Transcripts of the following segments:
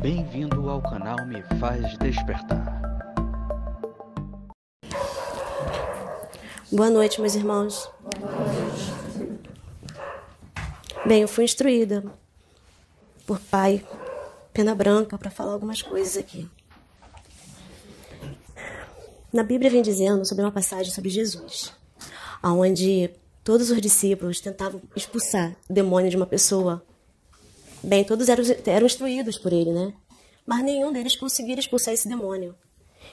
Bem-vindo ao canal Me Faz Despertar. Boa noite, meus irmãos. Bem, eu fui instruída por pai Pena Branca para falar algumas coisas aqui. Na Bíblia vem dizendo sobre uma passagem sobre Jesus, onde todos os discípulos tentavam expulsar o demônio de uma pessoa. Bem, todos eram, eram instruídos por ele, né? Mas nenhum deles conseguiram expulsar esse demônio.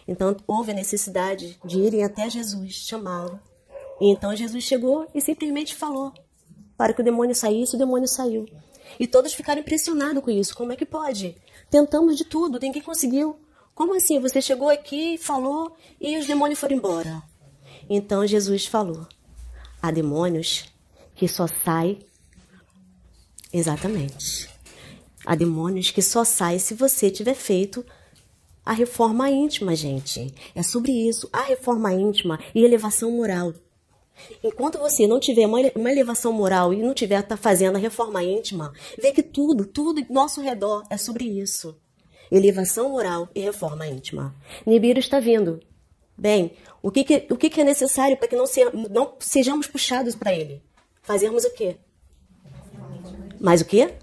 Então houve a necessidade de irem até Jesus, chamá-lo. E então Jesus chegou e simplesmente falou para que o demônio saísse, o demônio saiu. E todos ficaram impressionados com isso. Como é que pode? Tentamos de tudo, ninguém conseguiu. Como assim? Você chegou aqui, falou e os demônios foram embora. Então Jesus falou: há demônios que só saem. Exatamente. Há demônios que só saem se você tiver feito a reforma íntima, gente. É sobre isso. A reforma íntima e elevação moral. Enquanto você não tiver uma, elevação moral e não tiver tá fazendo a reforma íntima, vê que tudo, tudo ao nosso redor é sobre isso. Elevação moral e reforma íntima. Nibiru está vindo. Bem, o que, que o que, que, é necessário para que não, se, não sejamos puxados para ele? Fazermos o quê? Mais o quê?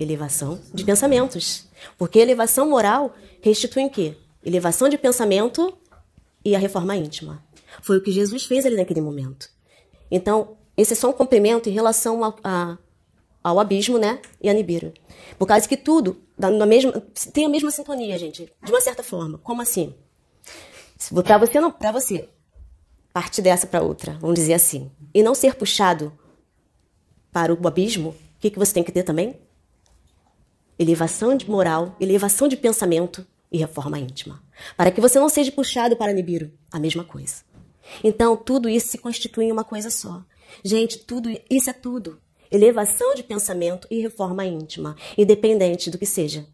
Elevação de pensamentos. Porque elevação moral restitui o quê? Elevação de pensamento e a reforma íntima. Foi o que Jesus fez ali naquele momento. Então, esse é só um complemento em relação ao, a, ao abismo, né? E a Nibiru. Por causa que tudo na mesma, tem a mesma sintonia, gente. De uma certa forma. Como assim? Para você não, para você partir dessa para outra, vamos dizer assim, e não ser puxado para o abismo, o que, que você tem que ter também? Elevação de moral, elevação de pensamento e reforma íntima. Para que você não seja puxado para Nibiru, a mesma coisa. Então, tudo isso se constitui em uma coisa só. Gente, tudo isso é tudo. Elevação de pensamento e reforma íntima, independente do que seja.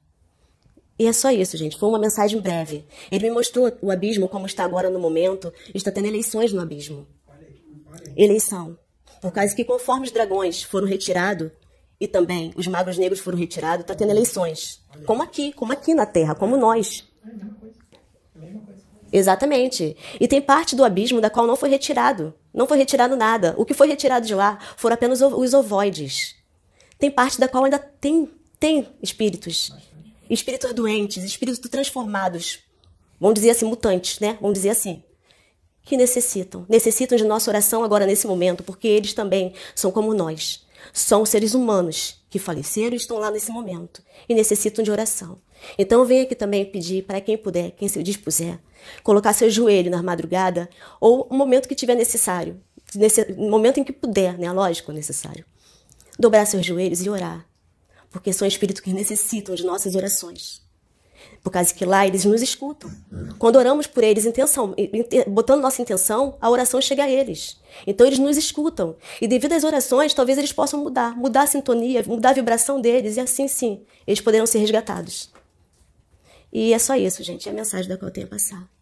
E é só isso, gente. Foi uma mensagem breve. Ele me mostrou o abismo como está agora no momento. Está tendo eleições no abismo. Eleição. Por causa que conforme os dragões foram retirados e também os magos negros foram retirados, está tendo eleições. Como aqui, como aqui na Terra, como nós. Exatamente. E tem parte do abismo da qual não foi retirado. Não foi retirado nada. O que foi retirado de lá foram apenas os ovoides. Tem parte da qual ainda tem, tem espíritos. Espíritos doentes, espíritos transformados. Vamos dizer assim, mutantes, né? Vamos dizer assim. Que necessitam. Necessitam de nossa oração agora nesse momento, porque eles também são como nós. São seres humanos que faleceram e estão lá nesse momento. E necessitam de oração. Então venho aqui também pedir para quem puder, quem se dispuser, colocar seu joelho na madrugada ou o momento que tiver necessário, nesse momento em que puder, né? Lógico, necessário. Dobrar seus joelhos e orar, porque são espíritos que necessitam de nossas orações. Por causa que lá eles nos escutam. Quando oramos por eles, intenção, botando nossa intenção, a oração chega a eles. Então eles nos escutam. E devido às orações, talvez eles possam mudar, mudar a sintonia, mudar a vibração deles, e assim sim, eles poderão ser resgatados. E é só isso, gente. É a mensagem da qual eu tenho a passar.